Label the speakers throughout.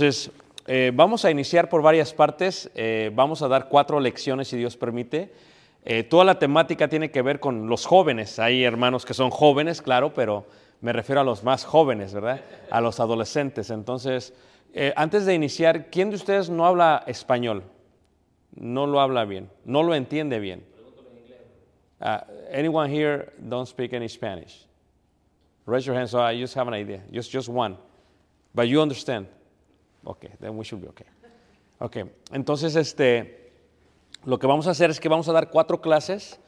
Speaker 1: Entonces, eh, vamos a iniciar por varias partes. eh, vamos a dar cuatro lecciones, si Dios permite. Eh, toda la temática tiene que ver con los jóvenes. Hay hermanos que son jóvenes, claro, pero me refiero a los más jóvenes, ¿verdad? A los adolescentes. Entonces, eh, antes de iniciar, ¿quién de ustedes no habla español? No lo habla bien, no lo entiende bien. Uh, anyone here don't speak any Spanish? Raise your hand so I just have an idea. Just, just one. But you understand. Okay, then we should be okay. Okay, entonces este, lo que vamos a hacer es que vamos a dar cuatro clases.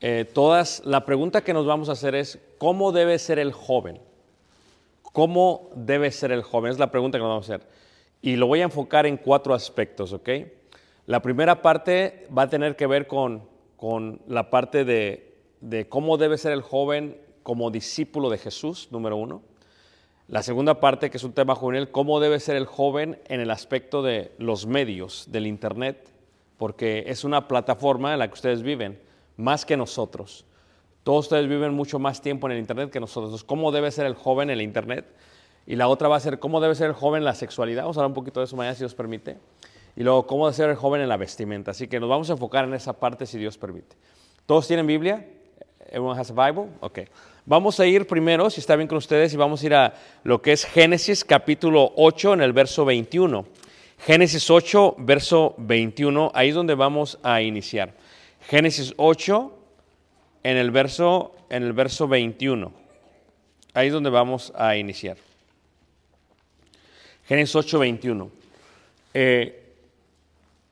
Speaker 1: Eh, todas, la pregunta que nos vamos a hacer es, ¿cómo debe ser el joven? ¿Cómo debe ser el joven? Es la pregunta que nos vamos a hacer. Y lo voy a enfocar en cuatro aspectos, ¿ok? La primera parte va a tener que ver con, con la parte de, de cómo debe ser el joven como discípulo de Jesús, número uno. La segunda parte, que es un tema juvenil, cómo debe ser el joven en el aspecto de los medios, del Internet, porque es una plataforma en la que ustedes viven, más que nosotros. Todos ustedes viven mucho más tiempo en el Internet que nosotros. ¿cómo debe ser el joven en el Internet? Y la otra va a ser cómo debe ser el joven en la sexualidad. Vamos a hablar un poquito de eso mañana, si Dios permite. Y luego, cómo debe ser el joven en la vestimenta. Así que nos vamos a enfocar en esa parte, si Dios permite. ¿Todos tienen Biblia? Everyone has a Bible? Ok. Vamos a ir primero, si está bien con ustedes, y vamos a ir a lo que es Génesis capítulo 8 en el verso 21. Génesis 8, verso 21, ahí es donde vamos a iniciar. Génesis 8 en el verso, en el verso 21. Ahí es donde vamos a iniciar. Génesis 8, 21. Eh,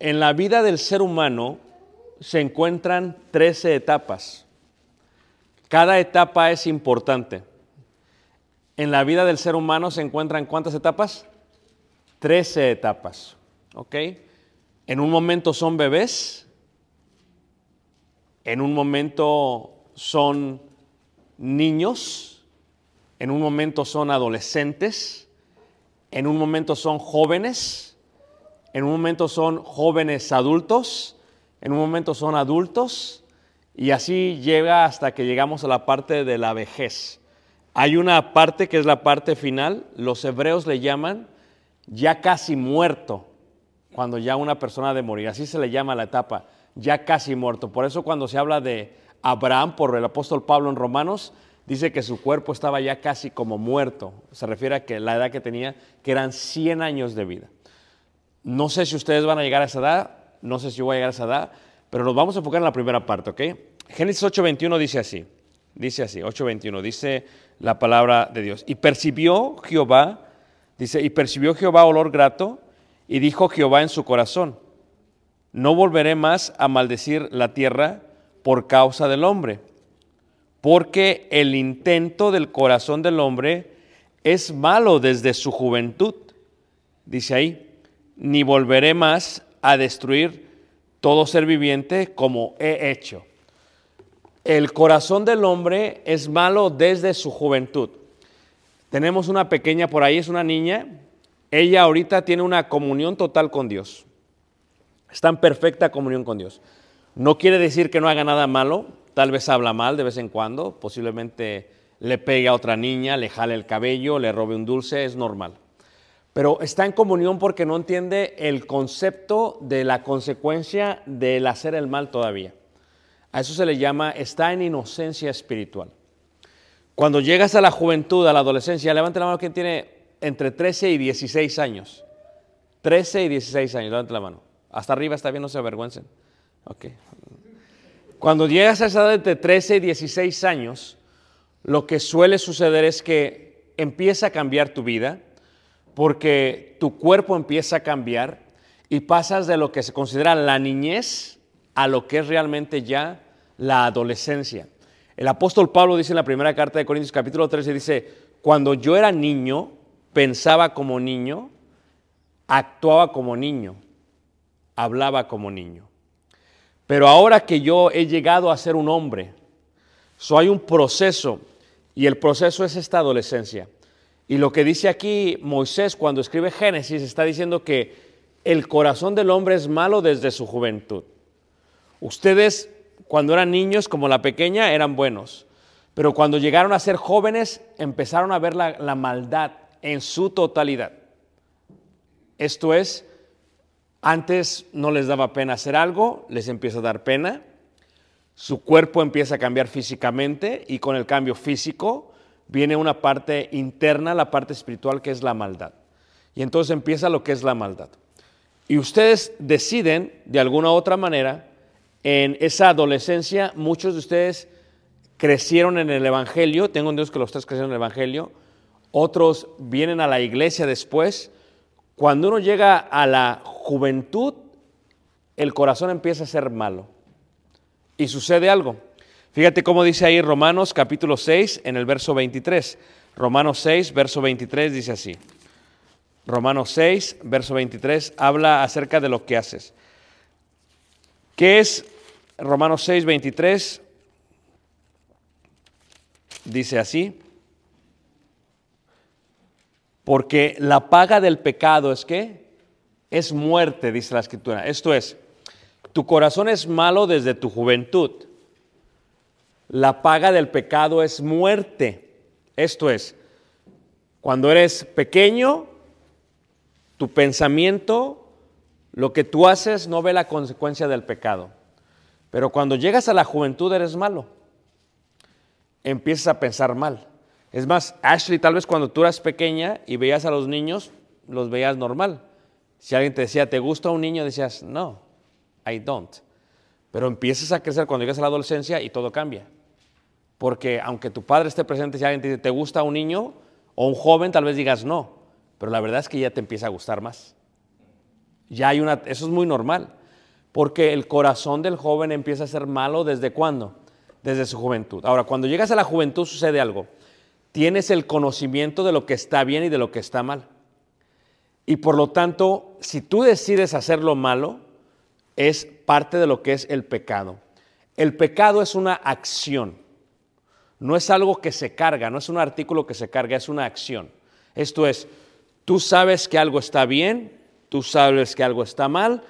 Speaker 1: en la vida del ser humano se encuentran 13 etapas. Cada etapa es importante. En la vida del ser humano se encuentran cuántas etapas? Trece etapas. ¿Ok? En un momento son bebés, en un momento son niños, en un momento son adolescentes, en un momento son jóvenes, en un momento son jóvenes adultos, en un momento son adultos, y así llega hasta que llegamos a la parte de la vejez. Hay una parte que es la parte final, los hebreos le llaman ya casi muerto, cuando ya una persona ha de morir. Así se le llama la etapa, ya casi muerto. Por eso cuando se habla de Abraham por el apóstol Pablo en Romanos, dice que su cuerpo estaba ya casi como muerto. Se refiere a que la edad que tenía, que eran 100 años de vida. No sé si ustedes van a llegar a esa edad, no sé si yo voy a llegar a esa edad, pero nos vamos a enfocar en la primera parte, ¿ok? Génesis 8.21 dice así, dice así, 8.21, dice, la palabra de Dios. Y percibió Jehová, dice, y percibió Jehová olor grato, y dijo Jehová en su corazón, no volveré más a maldecir la tierra por causa del hombre, porque el intento del corazón del hombre es malo desde su juventud. Dice ahí, ni volveré más a destruir todo ser viviente como he hecho. El corazón del hombre es malo desde su juventud. Tenemos una pequeña por ahí, es una niña. Ella ahorita tiene una comunión total con Dios. Está en perfecta comunión con Dios. No quiere decir que no haga nada malo, tal vez habla mal de vez en cuando, posiblemente le pegue a otra niña, le jale el cabello, le robe un dulce, es normal. Pero está en comunión porque no entiende el concepto de la consecuencia del hacer el mal todavía. A eso se le llama, está en inocencia espiritual. Cuando llegas a la juventud, a la adolescencia, levante la mano quien tiene entre 13 y 16 años. 13 y 16 años, levante la mano. Hasta arriba está bien, no se avergüencen. Ok. Cuando llegas a esa edad de 13 y 16 años, lo que suele suceder es que empieza a cambiar tu vida, porque tu cuerpo empieza a cambiar y pasas de lo que se considera la niñez a lo que es realmente ya la adolescencia. El apóstol Pablo dice en la primera carta de Corintios capítulo 13, dice, cuando yo era niño, pensaba como niño, actuaba como niño, hablaba como niño. Pero ahora que yo he llegado a ser un hombre, so hay un proceso y el proceso es esta adolescencia. Y lo que dice aquí Moisés cuando escribe Génesis está diciendo que el corazón del hombre es malo desde su juventud. Ustedes cuando eran niños, como la pequeña, eran buenos. Pero cuando llegaron a ser jóvenes, empezaron a ver la, maldad en su totalidad. Esto es, antes no les daba pena hacer algo, les empieza a dar pena. Su cuerpo empieza a cambiar físicamente y con el cambio físico viene una parte interna, la parte espiritual, que es la maldad. Y entonces empieza lo que es la maldad. Y ustedes deciden, de alguna u otra manera, en esa adolescencia, muchos de ustedes crecieron en el Evangelio, tengo un Dios que los tres crecieron en el Evangelio, otros vienen a la iglesia después. Cuando uno llega a la juventud, el corazón empieza a ser malo. Y sucede algo. Fíjate cómo dice ahí Romanos capítulo 6 en el verso 23. Romanos 6, verso 23 dice así. Romanos 6, verso 23 habla acerca de lo que haces. ¿Qué es Romanos 6, 23? Dice así. Porque la paga del pecado es que es muerte, dice la escritura. Esto es, tu corazón es malo desde tu juventud. La paga del pecado es muerte. Esto es, cuando eres pequeño, tu pensamiento, lo que tú haces no ve la consecuencia del pecado. Pero cuando llegas a la juventud eres malo. Empiezas a pensar mal. Es más, Ashley, tal vez cuando tú eras pequeña y veías a los niños, los veías normal. Si alguien te decía, ¿te gusta un niño? Decías, no, I don't. Pero empiezas a crecer cuando llegas a la adolescencia y todo cambia. Porque aunque tu padre esté presente, si alguien te dice, ¿te gusta un niño o un joven? Tal vez digas no. Pero la verdad es que ya te empieza a gustar más. Ya hay una, eso es muy normal. Porque el corazón del joven empieza a ser malo desde cuándo? Desde su juventud. Ahora, cuando llegas a la juventud sucede algo. Tienes el conocimiento de lo que está bien y de lo que está mal. Y por lo tanto, si tú decides hacer lo malo, es parte de lo que es el pecado. El pecado es una acción. No es algo que se carga, no es un artículo que se carga, es una acción. Esto es, tú sabes que algo está bien, tú sabes que algo está mal,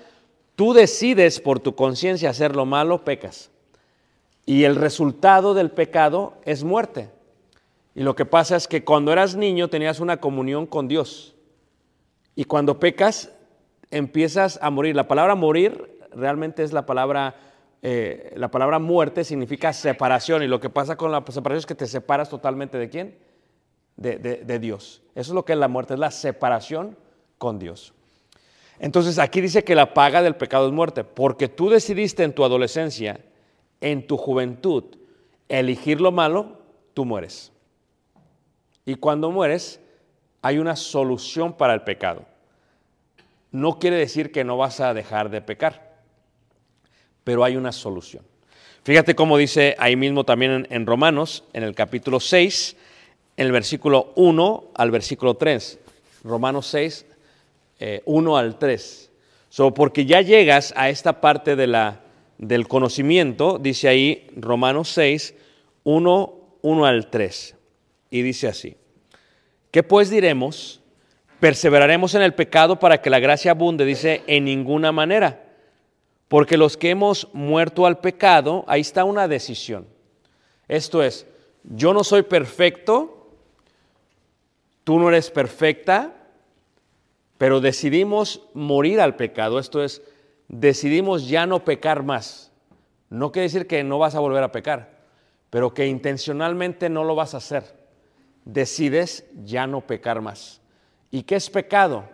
Speaker 1: tú decides por tu conciencia hacer lo malo, pecas. Y el resultado del pecado es muerte. Y lo que pasa es que cuando eras niño tenías una comunión con Dios. Y cuando pecas, empiezas a morir. La palabra morir realmente es la palabra eh, la palabra muerte significa separación y lo que pasa con la separación es que te separas totalmente de quién? De, de, Dios. Eso es lo que es la muerte, es la separación con Dios. Entonces aquí dice que la paga del pecado es muerte, porque tú decidiste en tu adolescencia, en tu juventud, elegir lo malo, tú mueres. Y cuando mueres, hay una solución para el pecado. No quiere decir que no vas a dejar de pecar, pero hay una solución. Fíjate cómo dice ahí mismo también en, Romanos, en el capítulo 6, en el versículo 1 al versículo 3. Romanos 6, eh, 1 al 3. So, porque ya llegas a esta parte de la, del conocimiento, dice ahí Romanos 6, 1, 1 al 3. Y dice así, ¿qué pues diremos? Perseveraremos en el pecado para que la gracia abunde, dice, en ninguna manera. Porque los que hemos muerto al pecado, ahí está una decisión. Esto es, yo no soy perfecto, tú no eres perfecta, pero decidimos morir al pecado. Esto es, decidimos ya no pecar más. No quiere decir que no vas a volver a pecar, pero que intencionalmente no lo vas a hacer. Decides ya no pecar más. ¿Y qué es pecado?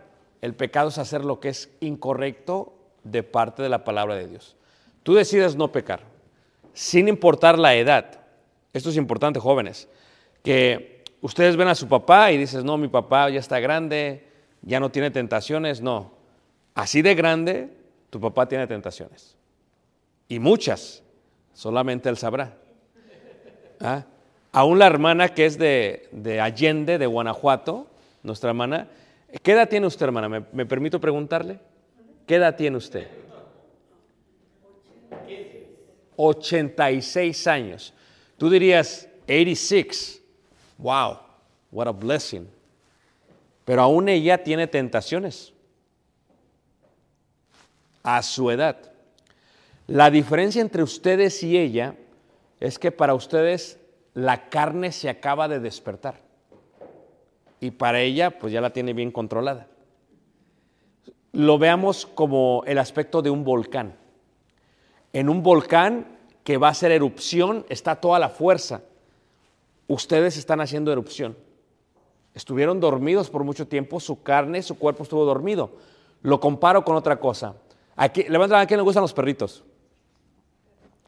Speaker 1: El pecado es hacer lo que es incorrecto de parte de la palabra de Dios. Tú decides no pecar, sin importar la edad. Esto es importante, jóvenes, que ustedes ven a su papá y dices, no, mi papá ya está grande, ya no tiene tentaciones. No, así de grande, tu papá tiene tentaciones. Y muchas, solamente él sabrá. ¿Ah? Aún la hermana que es de, de, Allende, de Guanajuato, nuestra hermana, ¿qué edad tiene usted, hermana? ¿Me, me permito preguntarle? ¿Qué edad tiene usted? 86 años. Tú dirías 86. Wow, what a blessing. Pero aún ella tiene tentaciones a su edad. La diferencia entre ustedes y ella es que para ustedes la carne se acaba de despertar y para ella pues ya la tiene bien controlada. Lo veamos como el aspecto de un volcán. En un volcán que va a hacer erupción está toda la fuerza. Ustedes están haciendo erupción. Estuvieron dormidos por mucho tiempo, su carne, su cuerpo estuvo dormido. Lo comparo con otra cosa. Aquí, levanten a quién le gustan los perritos.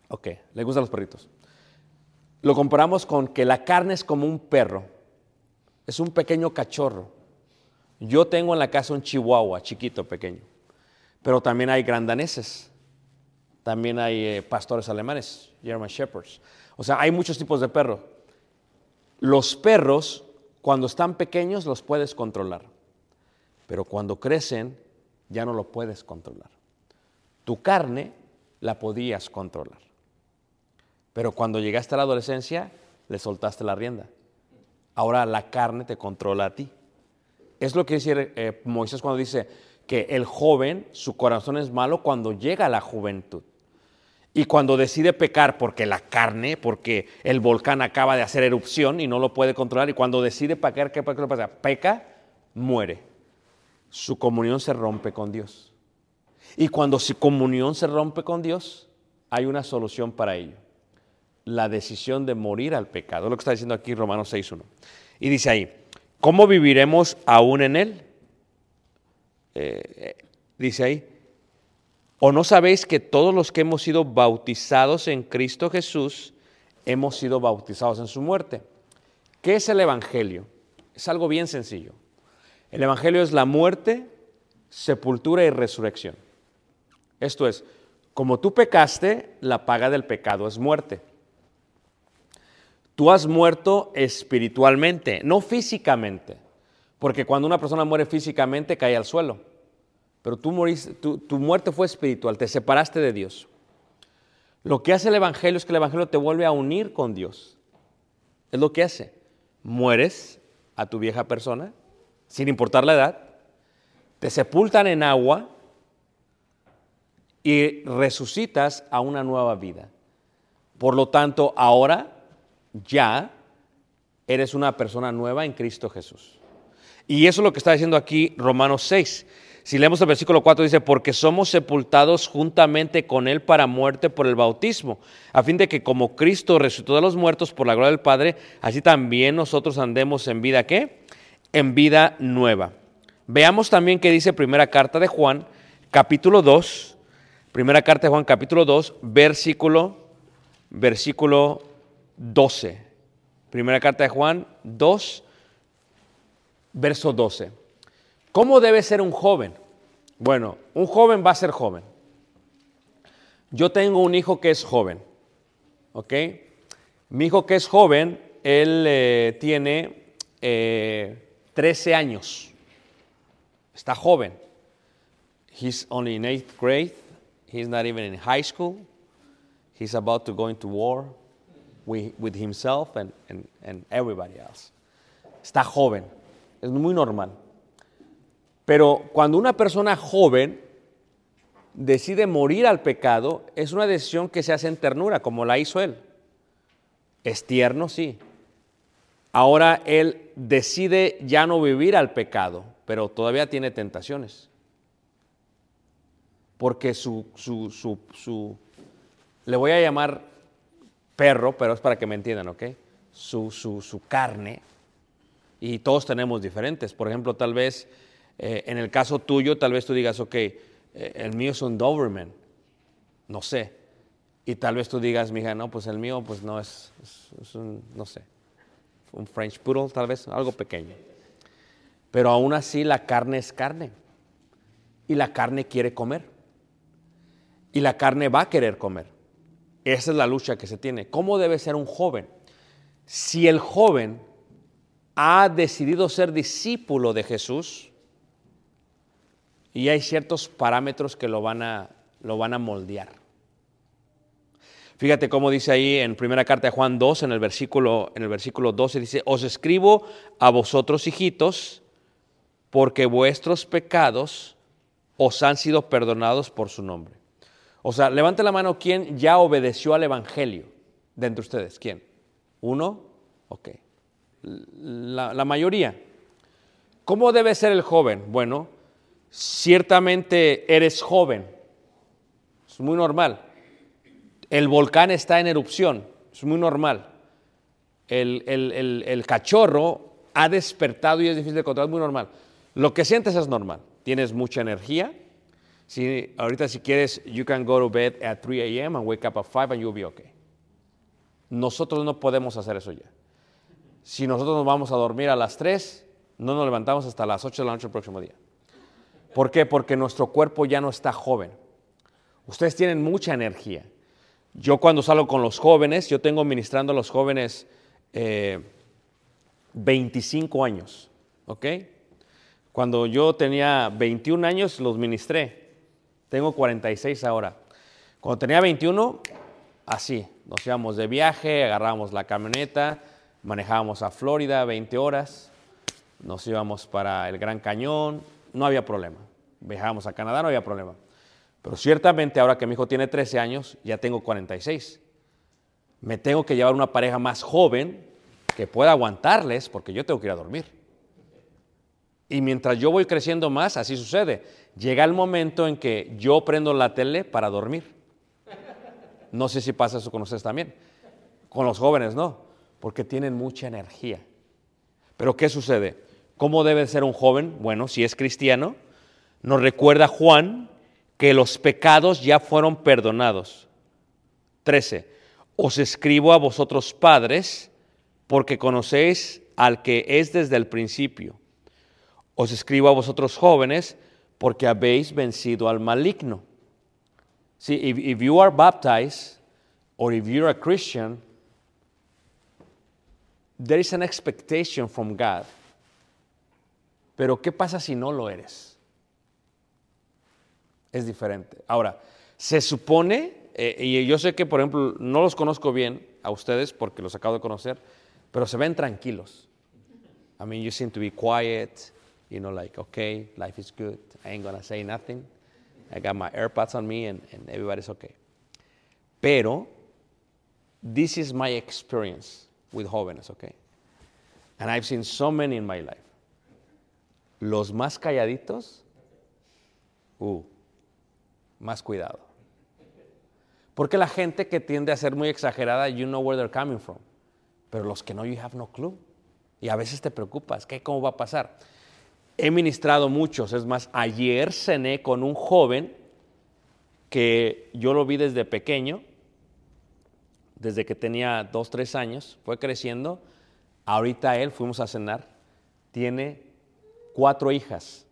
Speaker 1: Ok, le gustan los perritos. Lo comparamos con que la carne es como un perro, es un pequeño cachorro. Yo tengo en la casa un chihuahua chiquito, pequeño, pero también hay grandaneses, también hay eh, pastores alemanes, German Shepherds. O sea, hay muchos tipos de perros. Los perros, cuando están pequeños, los puedes controlar, pero cuando crecen, ya no lo puedes controlar. Tu carne la podías controlar. Pero cuando llegaste a la adolescencia, le soltaste la rienda. Ahora la carne te controla a ti. Es lo que dice eh, Moisés cuando dice que el joven, su corazón es malo cuando llega a la juventud. Y cuando decide pecar porque la carne, porque el volcán acaba de hacer erupción y no lo puede controlar, y cuando decide pecar, ¿qué pasa? Peca, muere. Su comunión se rompe con Dios. Y cuando su comunión se rompe con Dios, hay una solución para ello. La decisión de morir al pecado. Lo que está diciendo aquí Romanos 6.1. Y dice ahí, ¿cómo viviremos aún en él? Eh, dice ahí, ¿o no sabéis que todos los que hemos sido bautizados en Cristo Jesús, hemos sido bautizados en su muerte? ¿Qué es el Evangelio? Es algo bien sencillo. El Evangelio es la muerte, sepultura y resurrección. Esto es, como tú pecaste, la paga del pecado es muerte. Tú has muerto espiritualmente, no físicamente, porque cuando una persona muere físicamente cae al suelo, pero tú tu, tu muerte fue espiritual, te separaste de Dios. Lo que hace el Evangelio es que el Evangelio te vuelve a unir con Dios. Es lo que hace. Mueres a tu vieja persona, sin importar la edad, te sepultan en agua, y resucitas a una nueva vida. Por lo tanto, ahora ya eres una persona nueva en Cristo Jesús. Y eso es lo que está diciendo aquí Romanos 6. Si leemos el versículo 4 dice, porque somos sepultados juntamente con Él para muerte por el bautismo, a fin de que como Cristo resucitó de los muertos por la gloria del Padre, así también nosotros andemos en vida, ¿qué? En vida nueva. Veamos también qué dice primera carta de Juan, capítulo 2, Primera carta de Juan capítulo 2, versículo, versículo 12. Primera carta de Juan 2, verso 12. ¿Cómo debe ser un joven? Bueno, un joven va a ser joven. Yo tengo un hijo que es joven, ¿ok? Mi hijo que es joven, él eh, tiene eh, 13 años. Está joven. He's only in eighth grade. He's not even in high school. He's about to go into war with, himself and, and, and everybody else. Está joven. Es muy normal. Pero cuando una persona joven decide morir al pecado, es una decisión que se hace en ternura, como la hizo él. Es tierno, sí. Ahora él decide ya no vivir al pecado, pero todavía tiene tentaciones. Porque su, su, su, su le voy a llamar perro, pero es para que me entiendan, ¿ok? Su, su, su carne, y todos tenemos diferentes. Por ejemplo, tal vez eh, en el caso tuyo, tal vez tú digas, ok, eh, el mío es un Doberman, no sé. Y tal vez tú digas, mija, no, pues el mío pues no es, un, no sé, un French Poodle, tal vez, algo pequeño. Pero aún así la carne es carne. Y la carne quiere comer. Y la carne va a querer comer. Esa es la lucha que se tiene. ¿Cómo debe ser un joven? Si el joven ha decidido ser discípulo de Jesús, y hay ciertos parámetros que lo van a, lo van a moldear. Fíjate cómo dice ahí en primera carta de Juan 2, en el versículo, en el versículo 12, dice, os escribo a vosotros, hijitos, porque vuestros pecados os han sido perdonados por su nombre. O sea, levante la mano quién ya obedeció al Evangelio de entre ustedes. ¿Quién? ¿Uno? Ok. La mayoría. ¿Cómo debe ser el joven? Bueno, ciertamente eres joven. Es muy normal. El volcán está en erupción. Es muy normal. El, cachorro ha despertado y es difícil de controlar. Es muy normal. Lo que sientes es normal. Tienes mucha energía. Si, ahorita si quieres, you can go to bed at 3 a.m. and wake up at 5 and you'll be okay. Nosotros no podemos hacer eso ya. Si nosotros nos vamos a dormir a las 3, no nos levantamos hasta las 8 de la noche el próximo día. ¿Por qué? Porque nuestro cuerpo ya no está joven. Ustedes tienen mucha energía. Yo cuando salgo con los jóvenes, yo tengo ministrando a los jóvenes eh, 25 años, ¿ok? Cuando yo tenía 21 años los ministré. Tengo 46 ahora. Cuando tenía 21, así, nos íbamos de viaje, agarrábamos la camioneta, manejábamos a Florida 20 horas, nos íbamos para el Gran Cañón, no había problema. Viajábamos a Canadá, no había problema. Pero ciertamente ahora que mi hijo tiene 13 años, ya tengo 46. Me tengo que llevar una pareja más joven que pueda aguantarles porque yo tengo que ir a dormir. Y mientras yo voy creciendo más, así sucede. Llega el momento en que yo prendo la tele para dormir. No sé si pasa eso con ustedes también. Con los jóvenes no, porque tienen mucha energía. Pero ¿qué sucede? ¿Cómo debe ser un joven? Bueno, si es cristiano, nos recuerda Juan que los pecados ya fueron perdonados. 13. Os escribo a vosotros padres porque conocéis al que es desde el principio. Os escribo a vosotros jóvenes porque habéis vencido al maligno. See, if, if you are baptized or if you're a Christian, there is an expectation from God. Pero ¿qué pasa si no lo eres? Es diferente. Ahora, se supone, eh, y yo sé que, por ejemplo, no los conozco bien a ustedes porque los acabo de conocer, pero se ven tranquilos. I mean, you seem to be quiet, you know, like, okay, life is good, I ain't gonna say nothing. I got my AirPods on me and, and everybody's okay. Pero, this is my experience with jóvenes, okay? And I've seen so many in my life. Los más calladitos, uh, más cuidado. Porque la gente que tiende a ser muy exagerada, you know where they're coming from. Pero los que no, you have no clue. Y a veces te preocupas, ¿qué, ¿cómo va a pasar? He ministrado muchos, es más, ayer cené con un joven que yo lo vi desde pequeño, desde que tenía dos, tres años, fue creciendo. Ahorita él, fuimos a cenar, tiene cuatro hijas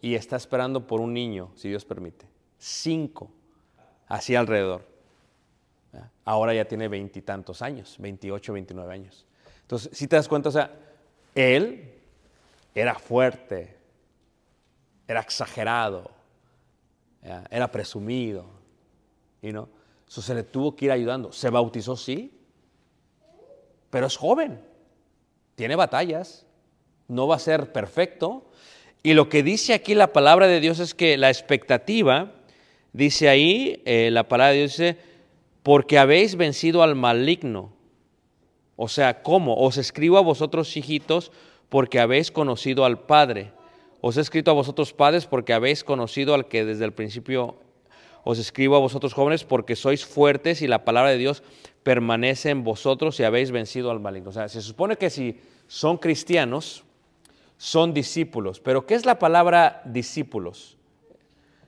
Speaker 1: y está esperando por un niño, si Dios permite. Cinco, así alrededor. Ahora ya tiene veintitantos años, 28, 29 años. Entonces, si te das cuenta, o sea, él era fuerte, era exagerado, era presumido, y no. Eso se le tuvo que ir ayudando. Se bautizó, sí, pero es joven, tiene batallas, no va a ser perfecto. Y lo que dice aquí la palabra de Dios es que la expectativa, dice ahí, eh, la palabra de Dios dice, porque habéis vencido al maligno. O sea, ¿cómo? Os escribo a vosotros, hijitos, porque habéis conocido al Padre. Os he escrito a vosotros, padres, porque habéis conocido al que desde el principio os escribo a vosotros, jóvenes, porque sois fuertes y la palabra de Dios permanece en vosotros y habéis vencido al maligno. O sea, se supone que si son cristianos, son discípulos. Pero ¿qué es la palabra discípulos?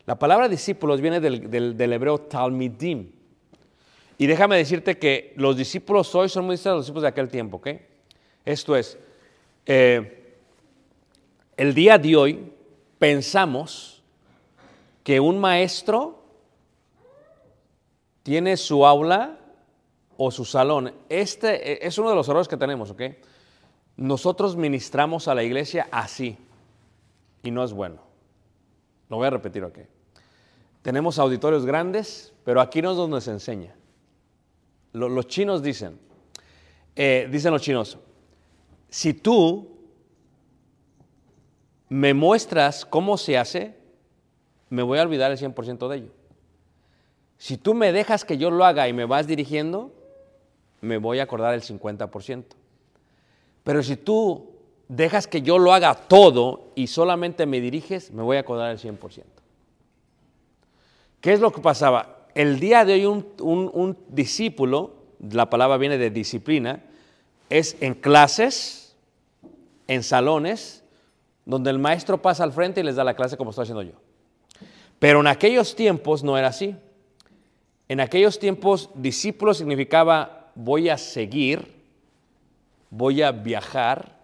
Speaker 1: La palabra discípulos viene del, hebreo talmidim. Y déjame decirte que los discípulos hoy son muy distintos a los discípulos de aquel tiempo, ¿ok? Esto es, eh, el día de hoy pensamos que un maestro tiene su aula o su salón. Este eh, es uno de los errores que tenemos, ¿ok? Nosotros ministramos a la iglesia así y no es bueno. Lo voy a repetir, ¿ok? Tenemos auditorios grandes, pero aquí no es donde se enseña. Lo- los chinos dicen, eh, dicen los chinos, si tú me muestras cómo se hace, me voy a olvidar el 100% de ello. Si tú me dejas que yo lo haga y me vas dirigiendo, me voy a acordar el 50%. Pero si tú dejas que yo lo haga todo y solamente me diriges, me voy a acordar el 100%. ¿Qué es lo que pasaba? El día de hoy un, un- un discípulo, la palabra viene de disciplina, es en clases, en salones, donde el maestro pasa al frente y les da la clase como estoy haciendo yo. Pero en aquellos tiempos no era así. En aquellos tiempos discípulo significaba voy a seguir, voy a viajar,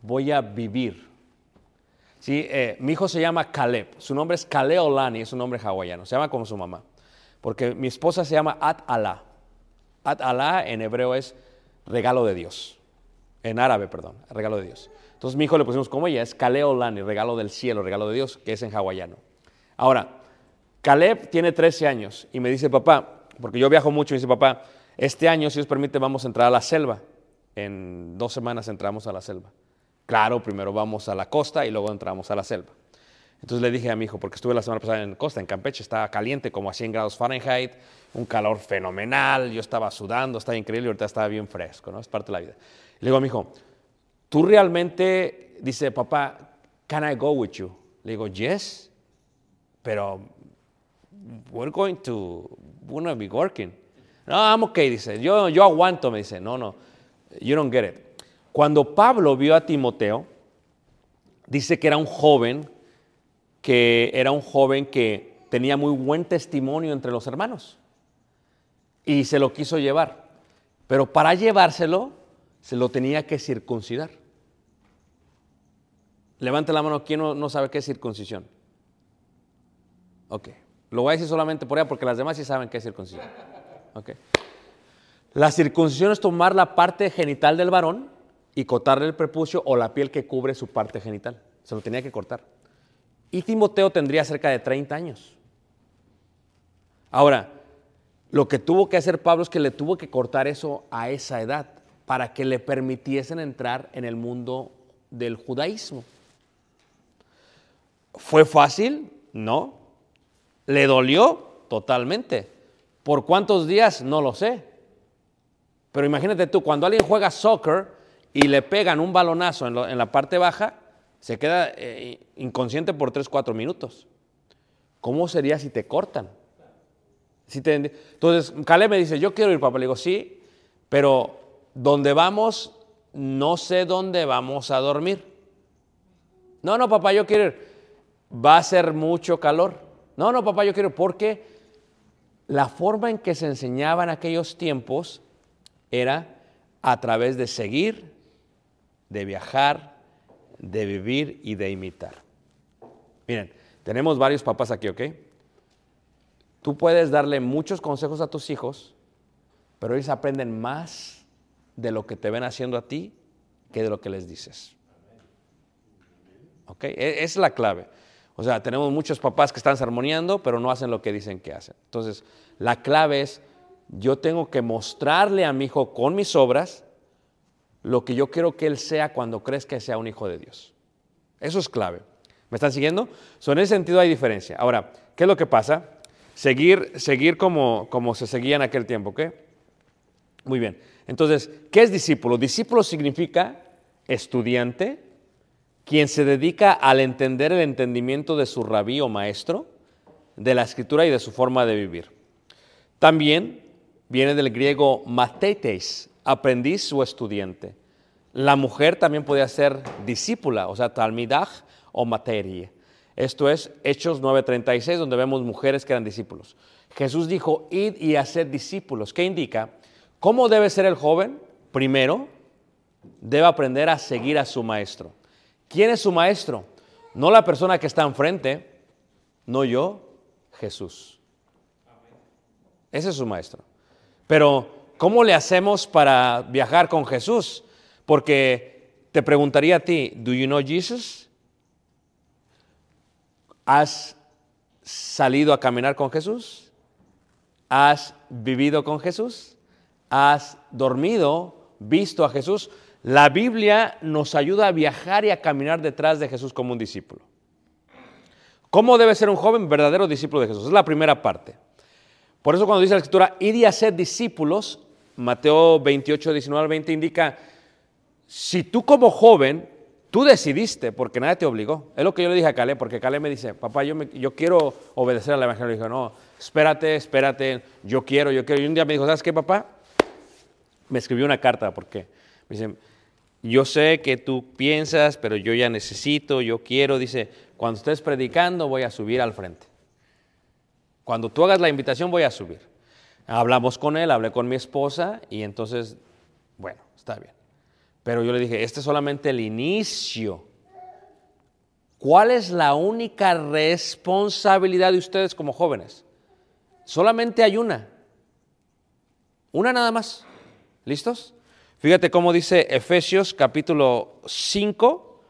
Speaker 1: voy a vivir. Sí, eh, mi hijo se llama Caleb, su nombre es Kaleolani, es un nombre hawaiano, se llama como su mamá. Porque mi esposa se llama At Allah. At Allah en hebreo es regalo de Dios. En árabe, perdón, regalo de Dios. Entonces mi hijo le pusimos como ella, es Kaleolani, regalo del cielo, regalo de Dios, que es en hawaiano. Ahora, Caleb tiene 13 años y me dice, papá, porque yo viajo mucho, y dice, papá, este año, si Dios permite, vamos a entrar a la selva. En dos semanas entramos a la selva. Claro, primero vamos a la costa y luego entramos a la selva. Entonces le dije a mi hijo, porque estuve la semana pasada en costa, en Campeche, estaba caliente, como a 100 grados Fahrenheit, un calor fenomenal, yo estaba sudando, estaba increíble y ahorita estaba bien fresco, ¿no? Es parte de la vida. Le digo a mi hijo, tú realmente, dice, papá, can I go with you? Le digo, yes, pero we're going to, we're going to be working. No, I'm okay, dice, yo, yo aguanto, me dice, no, no, you don't get it. Cuando Pablo vio a Timoteo, dice que era un joven, que era un joven que tenía muy buen testimonio entre los hermanos y se lo quiso llevar. Pero para llevárselo, se lo tenía que circuncidar. Levante la mano, ¿quién no, no sabe qué es circuncisión? Ok. Lo voy a decir solamente por ella porque las demás sí saben qué es circuncisión. Ok. La circuncisión es tomar la parte genital del varón y cortarle el prepucio o la piel que cubre su parte genital. Se lo tenía que cortar. Y Timoteo tendría cerca de 30 años. Ahora, lo que tuvo que hacer Pablo es que le tuvo que cortar eso a esa edad para que le permitiesen entrar en el mundo del judaísmo. ¿Fue fácil? No. ¿Le dolió? Totalmente. ¿Por cuántos días? No lo sé. Pero imagínate tú, cuando alguien juega soccer y le pegan un balonazo en, la parte baja, se queda eh, inconsciente por 3, 4 minutos. ¿Cómo sería si te cortan? Si te- entonces, Caleb me dice, yo quiero ir, papá. Le digo, sí, pero donde vamos, no sé dónde vamos a dormir. No, no, papá, yo quiero ir. Va a ser mucho calor. No, no, papá, yo quiero ir. Porque la forma en que se enseñaba en aquellos tiempos era a través de seguir, de viajar, de vivir y de imitar. Miren, tenemos varios papás aquí, ¿ok? Tú puedes darle muchos consejos a tus hijos, pero ellos aprenden más de lo que te ven haciendo a ti que de lo que les dices. ¿Ok? E- es la clave. O sea, tenemos muchos papás que están sermoneando, pero no hacen lo que dicen que hacen. Entonces, la clave es, yo tengo que mostrarle a mi hijo con mis obras lo que yo quiero que él sea cuando crezca que sea un hijo de Dios. Eso es clave. ¿Me están siguiendo? So, en ese sentido hay diferencia. Ahora, ¿qué es lo que pasa? Seguir, seguir como, como se seguía en aquel tiempo, ¿ok? Muy bien. Entonces, ¿qué es discípulo? Discípulo significa estudiante, quien se dedica al entender el entendimiento de su rabí o maestro, de la escritura y de su forma de vivir. También viene del griego matetes, aprendiz o estudiante. La mujer también podía ser discípula, o sea, talmidah o materia. Esto es Hechos 9:36, donde vemos mujeres que eran discípulos. Jesús dijo, id y haced discípulos. ¿Qué indica? ¿Cómo debe ser el joven? Primero, debe aprender a seguir a su maestro. ¿Quién es su maestro? No la persona que está enfrente, no yo, Jesús. Ese es su maestro. Pero, ¿cómo le hacemos para viajar con Jesús? Porque te preguntaría a ti, ¿do you know Jesus? ¿Has salido a caminar con Jesús? ¿Has vivido con Jesús? ¿Has dormido, visto a Jesús? La Biblia nos ayuda a viajar y a caminar detrás de Jesús como un discípulo. ¿Cómo debe ser un joven verdadero discípulo de Jesús? Es la primera parte. Por eso cuando dice la escritura, id y hacer discípulos, Mateo 28, 19 al 20 indica, si tú como joven, tú decidiste, porque nadie te obligó. Es lo que yo le dije a Caleb, porque Caleb me dice, papá, yo, yo quiero obedecer al Evangelio. Le no, espérate, espérate, yo quiero, yo quiero. Y un día me dijo, ¿sabes qué, papá? Me escribió una carta, porque me dice, yo sé que tú piensas, pero yo ya necesito, yo quiero. Dice, cuando estés predicando voy a subir al frente. Cuando tú hagas la invitación voy a subir. Hablamos con él, hablé con mi esposa y entonces, bueno, está bien. Pero yo le dije, este es solamente el inicio. ¿Cuál es la única responsabilidad de ustedes como jóvenes? Solamente hay una. Una nada más. ¿Listos? Fíjate cómo dice Efesios capítulo 5,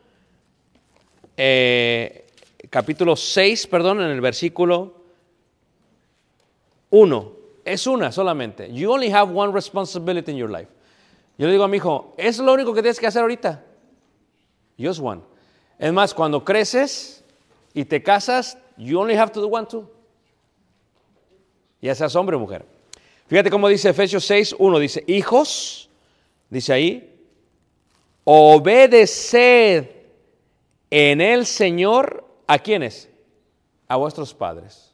Speaker 1: eh, capítulo 6, perdón, en el versículo 1. Es una solamente. You only have one responsibility in your life. Yo le digo a mi hijo, es lo único que tienes que hacer ahorita. Just one. Es más, cuando creces y te casas, you only have to do one too. Ya seas hombre o mujer. Fíjate cómo dice Efesios 6, 1. Dice, hijos, dice ahí, obedeced en el Señor a quienes? A vuestros padres.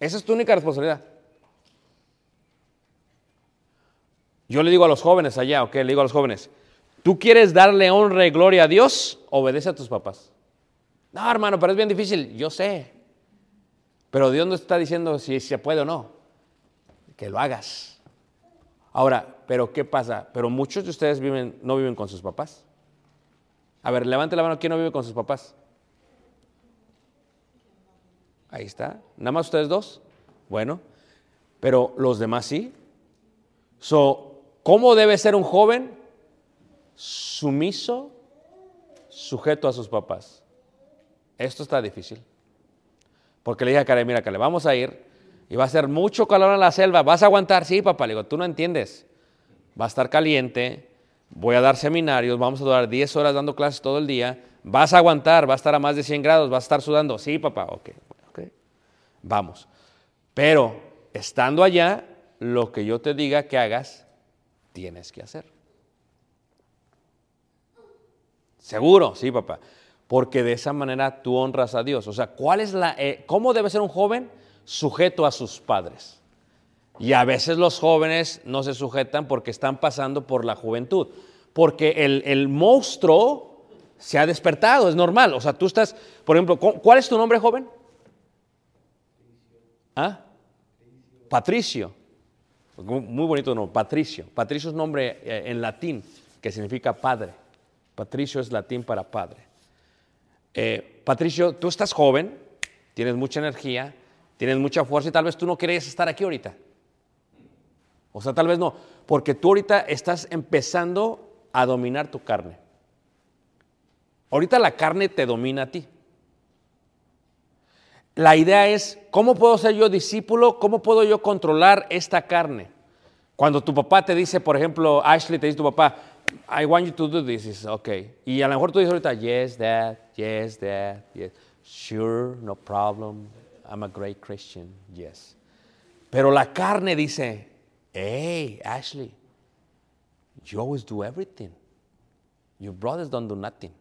Speaker 1: Esa es tu única responsabilidad. Yo le digo a los jóvenes allá, ok, le digo a los jóvenes, ¿tú quieres darle honra y gloria a Dios? Obedece a tus papás. No, hermano, pero es bien difícil, yo sé. Pero Dios no está diciendo si se puede o no. Que lo hagas. Ahora, pero ¿qué pasa? Pero muchos de ustedes no viven con sus papás. A ver, levante la mano, ¿quién no vive con sus papás? Ahí está. ¿Nada más ustedes dos? Bueno, pero los demás sí. So, ¿cómo debe ser un joven? Sumiso, sujeto a sus papás. Esto está difícil. Porque le dije a Karen, mira, Karen, vamos a ir y va a ser mucho calor en la selva. ¿Vas a aguantar? Sí, papá. Le digo, tú no entiendes. Va a estar caliente, voy a dar seminarios, vamos a durar 10 horas dando clases todo el día. ¿Vas a aguantar? ¿Va a estar a más de 100 grados? ¿Vas a estar sudando? Sí, papá. Ok. Vamos. Pero estando allá, lo que yo te diga que hagas, tienes que hacer. Seguro, sí, papá. Porque de esa manera tú honras a Dios. O sea, ¿cuál es la, eh, ¿cómo debe ser un joven? Sujeto a sus padres. Y a veces los jóvenes no se sujetan porque están pasando por la juventud. Porque el, el monstruo se ha despertado, es normal. O sea, tú estás, por ejemplo, ¿cu- ¿cuál es tu nombre, joven? ¿Ah? Patricio. Muy bonito nombre, Patricio. Patricio es nombre eh, en latín que significa padre. Patricio es latín para padre. Eh, Patricio, tú estás joven, tienes mucha energía, tienes mucha fuerza y tal vez tú no querías estar aquí ahorita. O sea, tal vez no, porque tú ahorita estás empezando a dominar tu carne. Ahorita la carne te domina a ti. La idea es, ¿cómo puedo ser yo discípulo? ¿Cómo puedo yo controlar esta carne? Cuando tu papá te dice, por ejemplo, Ashley te dice tu papá, I want you to do this, dices, ok. Y a lo mejor tú dices ahorita, yes, dad, yes, dad, yes. Sure, no problem. I'm a great Christian, yes. Pero la carne dice, hey, Ashley, you always do everything. Your brothers don't do nothing.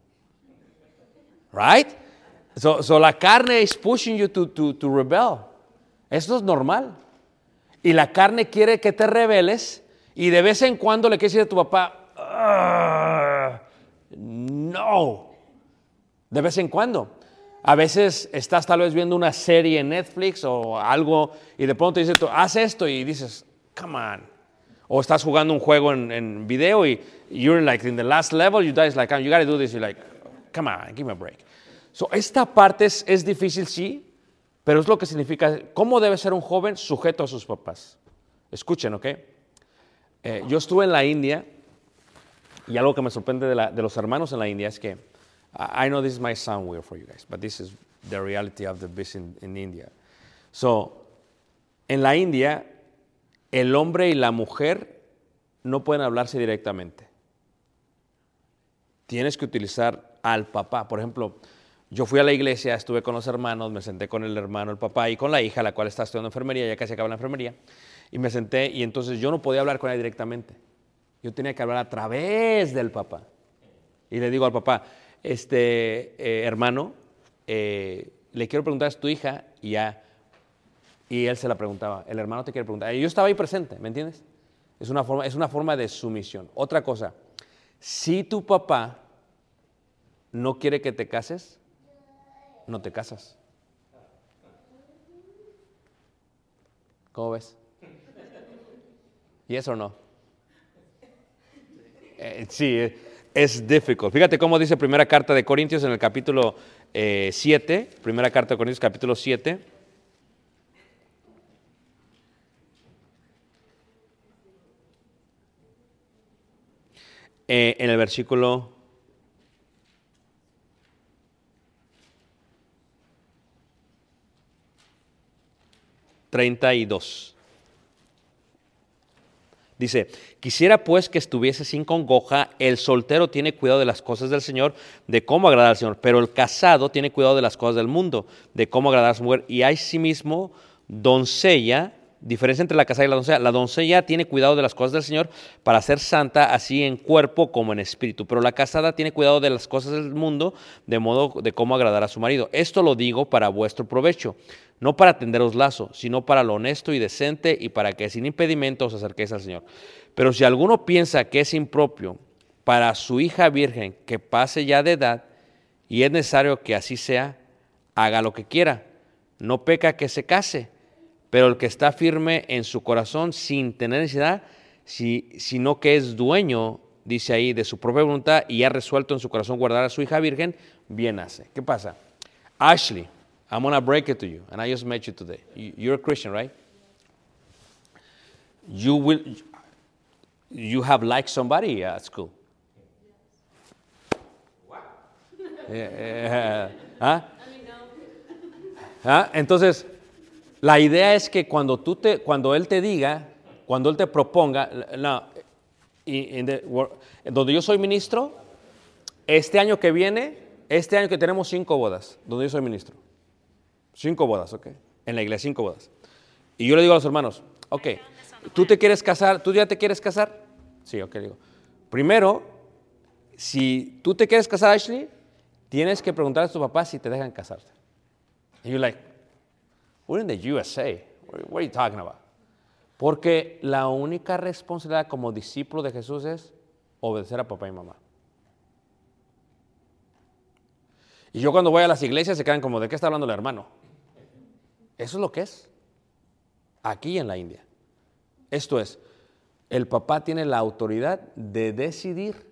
Speaker 1: Right? So, so la carne is pushing you to, to, to rebel. Eso es normal. Y la carne quiere que te rebeles y de vez en cuando le quieres decir a tu papá, "Ah, no. De vez en cuando. A veces estás tal vez viendo una serie en Netflix o algo y de pronto dice, tú, haz esto y dices, come on. O estás jugando un juego en, en video y you're like in the last level, you guys like, you gotta do this, you're like, come on, give me a break. So, esta parte es, es difícil, sí, pero es lo que significa, ¿cómo debe ser un joven sujeto a sus papás? Escuchen, ¿ok? Eh, yo estuve en la India y algo que me sorprende de, la- de los hermanos en la India es que, I know this might sound weird for you guys, but this is the reality of the business in, in India. So, en la India, el hombre y la mujer no pueden hablarse directamente. Tienes que utilizar al papá. Por ejemplo, yo fui a la iglesia, estuve con los hermanos, me senté con el hermano, el papá y con la hija, la cual está estudiando enfermería, ya casi acaba la enfermería, y me senté y entonces yo no podía hablar con ella directamente. Yo tenía que hablar a través del papá. Y le digo al papá, este eh, hermano, eh, le quiero preguntar, ¿es tu hija? Y ya, y él se la preguntaba, el hermano te quiere preguntar. Yo estaba ahí presente, ¿me entiendes? Es una forma, es una forma de sumisión. Otra cosa, si tu papá no quiere que te cases, no te casas. ¿Cómo ves? ¿Yes o no? Eh, sí, eh, es difícil. Fíjate cómo dice primera carta de Corintios en el capítulo 7, primera carta de Corintios capítulo 7. Eh, en el versículo treinta y dos. Dice, quisiera pues que estuviese sin congoja, el soltero tiene cuidado de las cosas del Señor, de cómo agradar al Señor, pero el casado tiene cuidado de las cosas del mundo, de cómo agradar a su mujer. Y hay mismo doncella, diferencia entre la casada y la doncella, la doncella tiene cuidado de las cosas del Señor para ser santa, así en cuerpo como en espíritu, pero la casada tiene cuidado de las cosas del mundo, de modo de cómo agradar a su marido. Esto lo digo para vuestro provecho, no para tenderos lazo, sino para lo honesto y decente y para que sin impedimento os acerquéis al Señor. Pero si alguno piensa que es impropio para su hija virgen que pase ya de edad, y es necesario que así sea, haga lo que quiera. No peca que se case, pero el que está firme en su corazón sin tener necesidad, si- sino que es dueño, dice ahí, de su propia voluntad y ha resuelto en su corazón guardar a su hija virgen, bien hace. ¿Qué pasa? Ashley, I'm going to break it to you, and I just met you today. You- You're a Christian, right? You will, you have liked somebody at school. Yeah, yeah. ¿Ah? ¿Ah? Entonces, la idea es que cuando, tú te, cuando Él te diga, cuando Él te proponga, no, y- in the donde yo soy ministro, este año que viene, este año que tenemos cinco bodas, donde yo soy ministro. Cinco bodas, ¿ok? En la iglesia, cinco bodas. Y yo le digo a los hermanos, ok, ¿tú te quieres casar? ¿Tú ya te quieres casar? Sí, ok, digo. Primero, si tú te quieres casar, Ashley, tienes que preguntar a tu papá si te dejan casarte. And you're like, we're in the USA. What are you talking about? Porque la única responsabilidad como discípulo de Jesús es obedecer a papá y mamá. Y yo cuando voy a las iglesias se quedan como, ¿de qué está hablando el hermano? Eso es lo que es. Aquí en la India. Esto es, el papá tiene la autoridad de decidir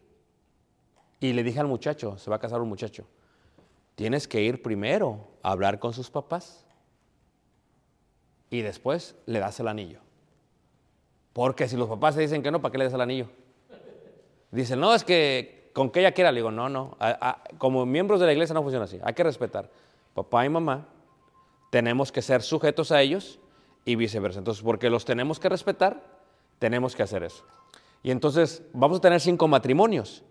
Speaker 1: Y le dije al muchacho, se va a casar un muchacho, tienes que ir primero a hablar con sus papás y después le das el anillo. Porque si los papás te dicen que no, ¿para qué le das el anillo? Dicen, no, es que con que ella quiera. Le digo, no, no. como miembros de la iglesia no funciona así. Hay que respetar. Papá y mamá, tenemos que ser sujetos a ellos y viceversa. Entonces, porque los tenemos que respetar, tenemos que hacer eso. Y entonces, vamos a tener cinco matrimonios.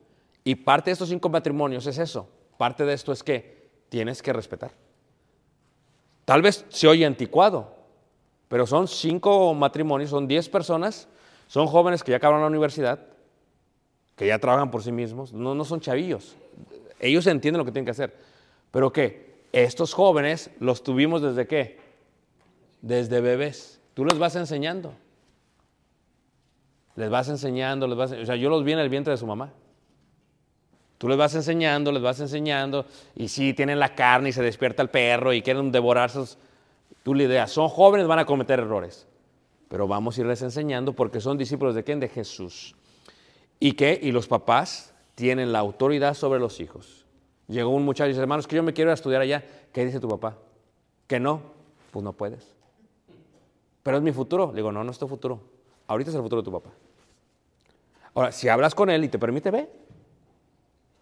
Speaker 1: Y parte de estos cinco matrimonios es eso. Parte de esto es que tienes que respetar. Tal vez se oye anticuado, pero son cinco matrimonios, son diez personas, son jóvenes que ya acabaron la universidad, que ya trabajan por sí mismos, no, no son chavillos. Ellos entienden lo que tienen que hacer. Pero que estos jóvenes los tuvimos desde qué? Desde bebés. Tú les vas enseñando. Les vas enseñando, les vas, o sea, yo los vi en el vientre de su mamá. Tú les vas enseñando, les vas enseñando, y sí, tienen la carne y se despierta el perro y quieren devorarse. Tú la idea, son jóvenes, van a cometer errores, pero vamos a irles enseñando porque son discípulos de quién? De Jesús. ¿Y qué? Y los papás tienen la autoridad sobre los hijos. Llegó un muchacho y dice, hermanos, que yo me quiero ir a estudiar allá. ¿Qué dice tu papá? Que no, pues no puedes. Pero es mi futuro. Le digo, no, no es tu futuro. Ahorita es el futuro de tu papá. Ahora, si hablas con él y te permite, ve.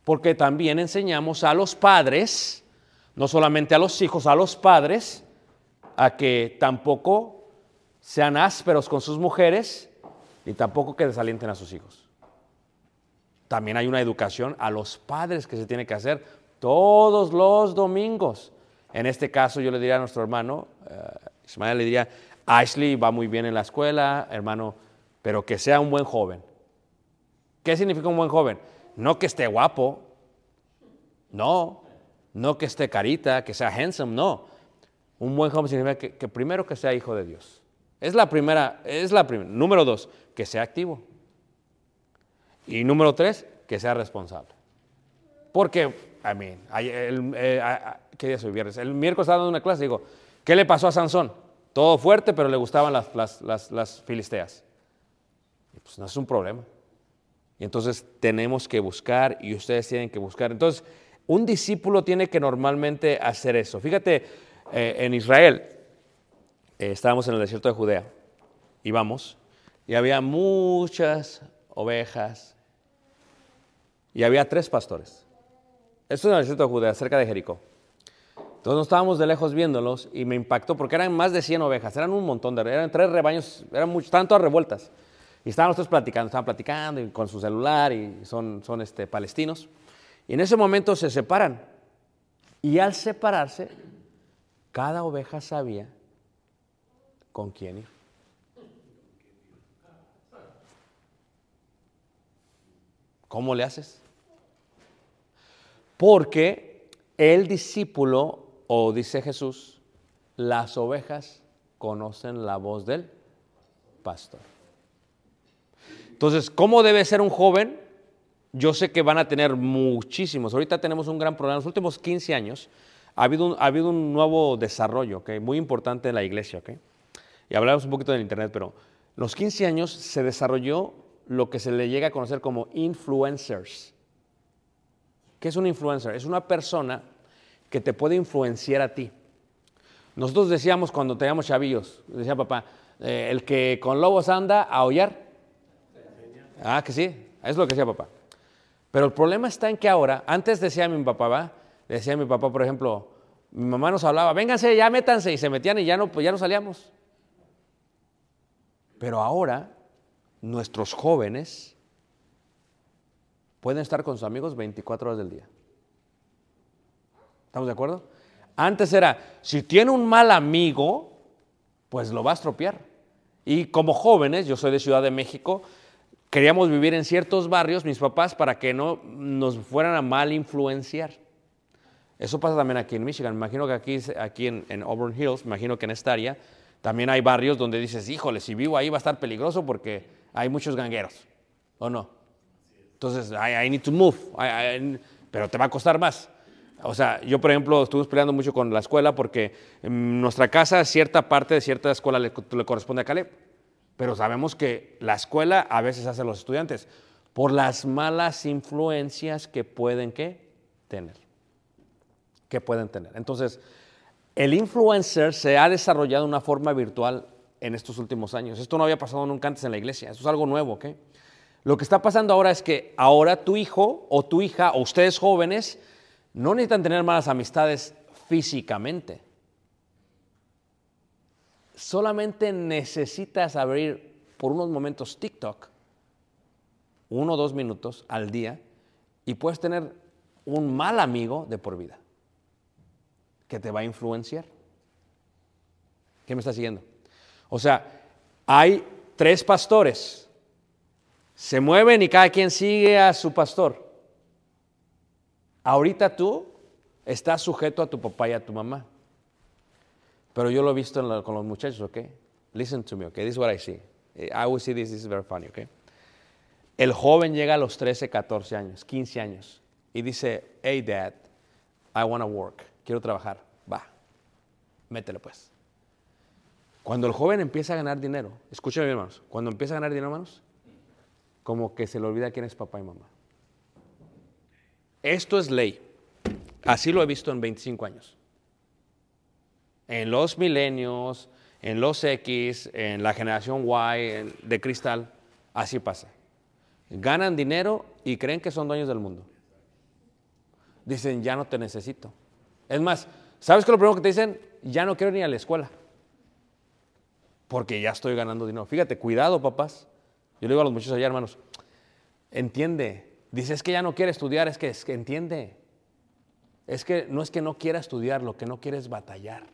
Speaker 1: Porque también enseñamos a los padres, no solamente a los hijos, a los padres, a que tampoco sean ásperos con sus mujeres y tampoco que desalienten a sus hijos. También hay una educación a los padres que se tiene que hacer todos los domingos. En este caso yo le diría a nuestro hermano, eh, Ismael le diría, Ashley va muy bien en la escuela, hermano, pero que sea un buen joven. ¿Qué significa un buen joven? No que esté guapo, no, no que esté carita, que sea handsome, no. Un buen joven significa que, que primero que sea hijo de Dios. Es la primera, es la primera. Número dos, que sea activo. Y número tres, que sea responsable. Porque, I mean, el, eh, ¿qué día es hoy? Viernes. El miércoles estaba dando una clase y digo, ¿qué le pasó a Sansón? Todo fuerte, pero le gustaban las, las- las- las filisteas. Y Pues no es un problema. Y entonces tenemos que buscar y ustedes tienen que buscar. Entonces, un discípulo tiene que normalmente hacer eso. Fíjate, eh, en Israel, eh, estábamos en el desierto de Judea, íbamos, y había muchas ovejas, y había tres pastores. Esto es en el desierto de Judea, cerca de Jericó. Entonces nos estábamos de lejos viéndolos y me impactó porque eran más de 100 ovejas, eran un montón de, eran tres rebaños, eran muchos, estaban todas revueltas. Y estaban los tres platicando, estaban platicando y con su celular y son, son este, palestinos. Y en ese momento se separan. Y al separarse, cada oveja sabía con quién ir. ¿Cómo le haces? Porque el discípulo, o dice Jesús, las ovejas conocen la voz del pastor. Entonces, ¿cómo debe ser un joven? Yo sé que van a tener muchísimos. Ahorita tenemos un gran problema. Los últimos 15 años ha habido un, nuevo desarrollo ¿ok? muy importante en la iglesia. ¿ok? Y hablamos un poquito del Internet, pero los 15 años se desarrolló lo que se le llega a conocer como influencers. ¿Qué es un influencer? Es una persona que te puede influenciar a ti. Nosotros decíamos cuando teníamos chavillos, decía papá, eh, el que con lobos anda a aullar. Ah, que sí, es lo que decía papá. Pero el problema está en que ahora, antes decía mi papá, ¿va? Decía mi papá, por ejemplo, mi mamá nos hablaba, vénganse, ya métanse, y se metían y ya no, pues ya no salíamos. Pero ahora, nuestros jóvenes pueden estar con sus amigos 24 horas del día. ¿Estamos de acuerdo? Antes era, si tiene un mal amigo, pues lo va a estropear. Y como jóvenes, yo soy de Ciudad de México, queríamos vivir en ciertos barrios, mis papás, para que no nos fueran a mal influenciar. Eso pasa también aquí en Michigan. Imagino que aquí, aquí en, Auburn Hills, imagino que en esta área, también hay barrios donde dices, híjole, si vivo ahí va a estar peligroso porque hay muchos gangueros. ¿O no? Entonces, I, need to move. Pero te va a costar más. O sea, yo, por ejemplo, estuve peleando mucho con la escuela porque en nuestra casa, cierta parte de cierta escuela le, le corresponde a Caleb. Pero sabemos que la escuela a veces hace a los estudiantes. Por las malas influencias que pueden ¿qué? tener. Pueden tener. Entonces, el influencer se ha desarrollado de una forma virtual en estos últimos años. Esto no había pasado nunca antes en la iglesia. Esto es algo nuevo, ¿ok? Lo que está pasando ahora es que ahora tu hijo o tu hija o ustedes jóvenes no necesitan tener malas amistades físicamente. Solamente necesitas abrir por unos momentos TikTok, uno o dos minutos al día, y puedes tener un mal amigo de por vida que te va a influenciar. ¿Qué me está siguiendo? O sea, hay tres pastores, se mueven y cada quien sigue a su pastor. Ahorita tú estás sujeto a tu papá y a tu mamá. Pero yo lo he visto con los muchachos, ¿ok? Listen to me, ¿ok? This is what I see. I always see this, this is very funny, ¿ok? El joven llega a los 13, 14 años, 15 años y dice, hey dad, I want to work, quiero trabajar, va, métele pues. Cuando el joven empieza a ganar dinero, escúchame bien, hermanos, cuando empieza a ganar dinero, hermanos, como que se le olvida quién es papá y mamá. Esto es ley. Así lo he visto en 25 años. En los milenios, en los X, en la generación Y, de cristal, así pasa. Ganan dinero y creen que son dueños del mundo. Dicen, ya no te necesito. Es más, ¿sabes qué es lo primero que te dicen? Ya no quiero ni a la escuela. Porque ya estoy ganando dinero. Fíjate, cuidado, papás. Yo le digo a los muchachos allá, hermanos, entiende. Dice, es que ya no quiere estudiar, es que, es que entiende. Es que no es que no quiera estudiar, lo que no quiere es batallar.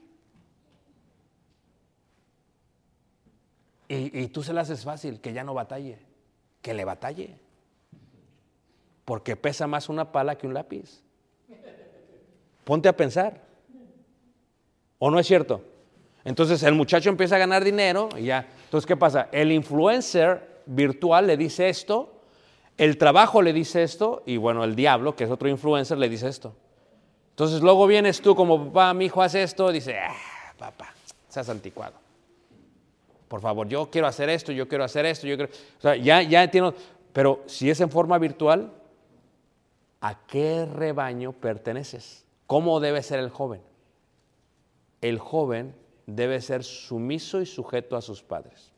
Speaker 1: Y, y tú se le haces fácil, que ya no batalle, que le batalle. Porque pesa más una pala que un lápiz. Ponte a pensar. ¿O no es cierto? Entonces el muchacho empieza a ganar dinero y ya. Entonces, ¿qué pasa? El influencer virtual le dice esto, el trabajo le dice esto y bueno, el diablo, que es otro influencer, le dice esto. Entonces luego vienes tú como papá, mi hijo hace esto, dice, ah, papá, seas anticuado. Por favor, yo quiero hacer esto, yo quiero hacer esto, yo quiero... O sea, ya, ya entiendo, pero si es en forma virtual, ¿a qué rebaño perteneces? ¿Cómo debe ser el joven? El joven debe ser sumiso y sujeto a sus padres.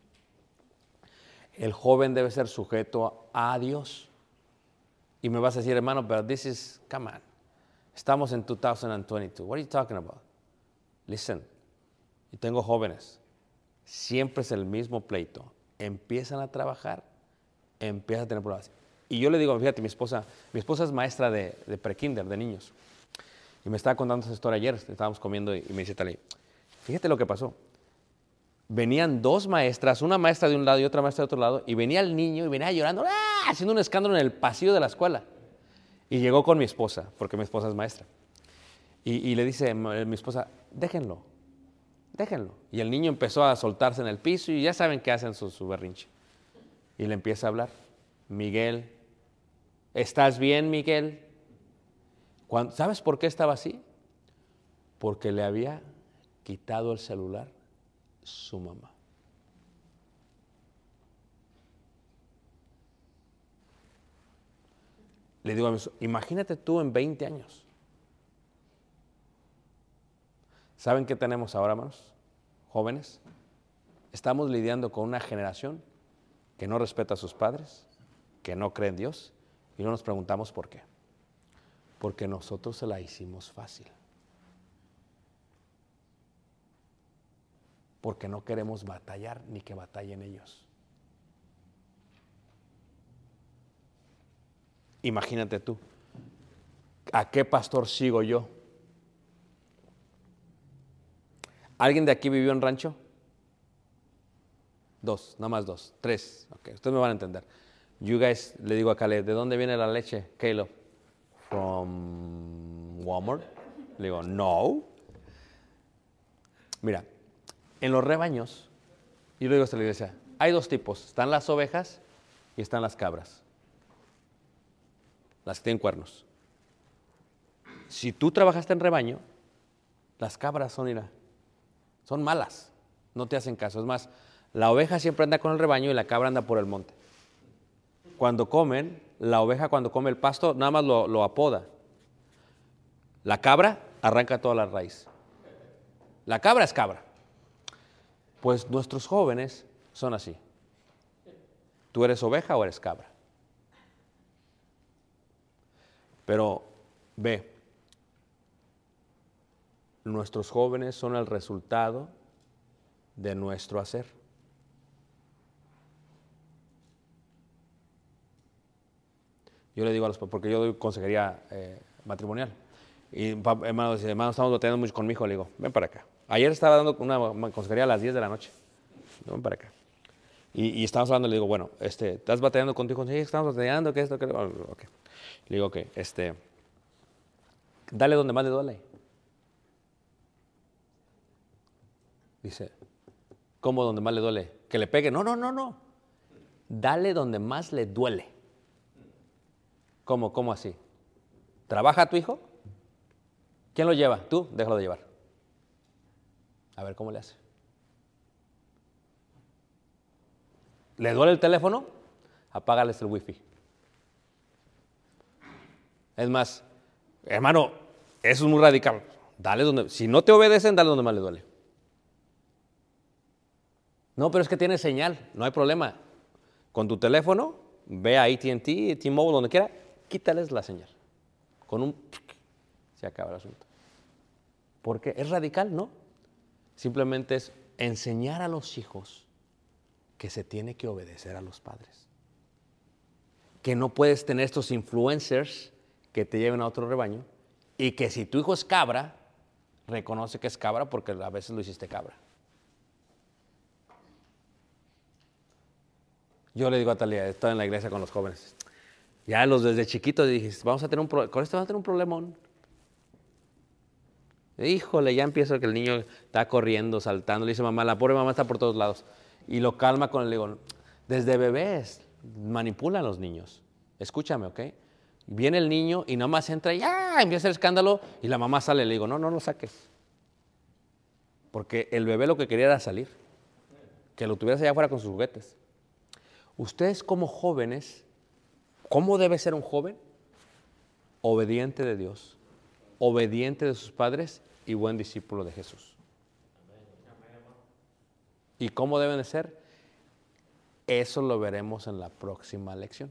Speaker 1: El joven debe ser sujeto a Dios. Y me vas a decir, hermano, pero this is, come on. Estamos en 2022. What are you talking about? Listen. Y tengo jóvenes. Siempre es el mismo pleito. Empiezan a trabajar, empiezan a tener problemas. Y yo le digo, fíjate, mi esposa, mi esposa es maestra de, de prekinder, de niños. Y me estaba contando esa historia ayer, estábamos comiendo y, me dice Tali, fíjate lo que pasó. Venían dos maestras, una maestra de un lado y otra maestra de otro lado, y venía el niño y venía llorando, ¡ah! haciendo un escándalo en el pasillo de la escuela. Y llegó con mi esposa, porque mi esposa es maestra. Y, y le dice mi esposa, déjenlo, déjenlo. Y el niño empezó a soltarse en el piso y ya saben qué hacen su, su berrinche. Y le empieza a hablar, Miguel, ¿estás bien, Miguel? ¿Sabes por qué estaba así? Porque le había quitado el celular su mamá. Le digo a mi imagínate tú en 20 años. ¿Saben qué tenemos ahora, hermanos? Jóvenes. Estamos lidiando con una generación que no respeta a sus padres, que no cree en Dios, y no nos preguntamos por qué. Porque nosotros se la hicimos fácil. Porque no queremos batallar ni que batallen ellos. Imagínate tú, ¿a qué pastor sigo yo? ¿Alguien de aquí vivió en rancho? Dos, nada más dos, tres. Ok, ustedes me van a entender. You guys, le digo a Caleb, ¿de dónde viene la leche, Caleb? From Walmart. Le digo, no. Mira, en los rebaños, y lo digo hasta la iglesia, hay dos tipos. Están las ovejas y están las cabras. Las que tienen cuernos. Si tú trabajaste en rebaño, las cabras son, mira, son malas. No te hacen caso. Es más, la oveja siempre anda con el rebaño y la cabra anda por el monte. cuando comen, la oveja cuando come el pasto, nada más lo, apoda. La cabra arranca toda la raíz. La cabra es cabra. Pues nuestros jóvenes son así. ¿Tú eres oveja o eres cabra? Pero ve, nuestros jóvenes son el resultado de nuestro hacer. Yo le digo a los, porque yo doy consejería eh, matrimonial. Y hermano dice, hermano, estamos batallando mucho con mi hijo. Le digo, ven para acá. Ayer estaba dando una consejería a las 10 de la noche. Ven para acá. Y, y estábamos hablando, le digo, bueno, este, ¿estás batallando con tu hijo? Sí, estamos batallando, que esto, que... lo- ok. Le digo, ok, este, dale donde más le duele. Dice, ¿cómo donde más le duele? Que le pegue. No, no, no, no. Dale donde más le duele. ¿Cómo, cómo así? ¿Trabaja tu hijo? ¿Quién lo lleva? Tú, déjalo de llevar. A ver cómo le hace. ¿Le duele el teléfono? Apágales el wifi. Es más, hermano, eso es muy radical. Dale donde, si no te obedecen, dale donde más le duele. No, pero es que tiene señal, no hay problema. Con tu teléfono, ve a ATT, T-Mobile, donde quiera, quítales la señal. Con un se acaba el asunto. Porque es radical, ¿no? Simplemente es enseñar a los hijos que se tiene que obedecer a los padres. Que no puedes tener estos influencers que te lleven a otro rebaño y que si tu hijo es cabra, reconoce que es cabra porque a veces lo hiciste cabra. Yo le digo a Talia, estaba en la iglesia con los jóvenes. Ya los desde chiquitos dije, vamos a tener un con esto vamos a tener un problemón. Híjole, ya empiezo que el niño está corriendo, saltando. Le dice mamá, la pobre mamá está por todos lados. Y lo calma con el le digo, desde bebés manipulan los niños. Escúchame, ¿ok? Viene el niño y nada más entra y ¡ah! empieza el escándalo y la mamá sale. Le digo, no, no lo saques. Porque el bebé lo que quería era salir. Que lo tuvieras allá afuera con sus juguetes. Ustedes como jóvenes, ¿cómo debe ser un joven? Obediente de Dios, obediente de sus padres y buen discípulo de Jesús. ¿Y cómo deben de ser? Eso lo veremos en la próxima lección.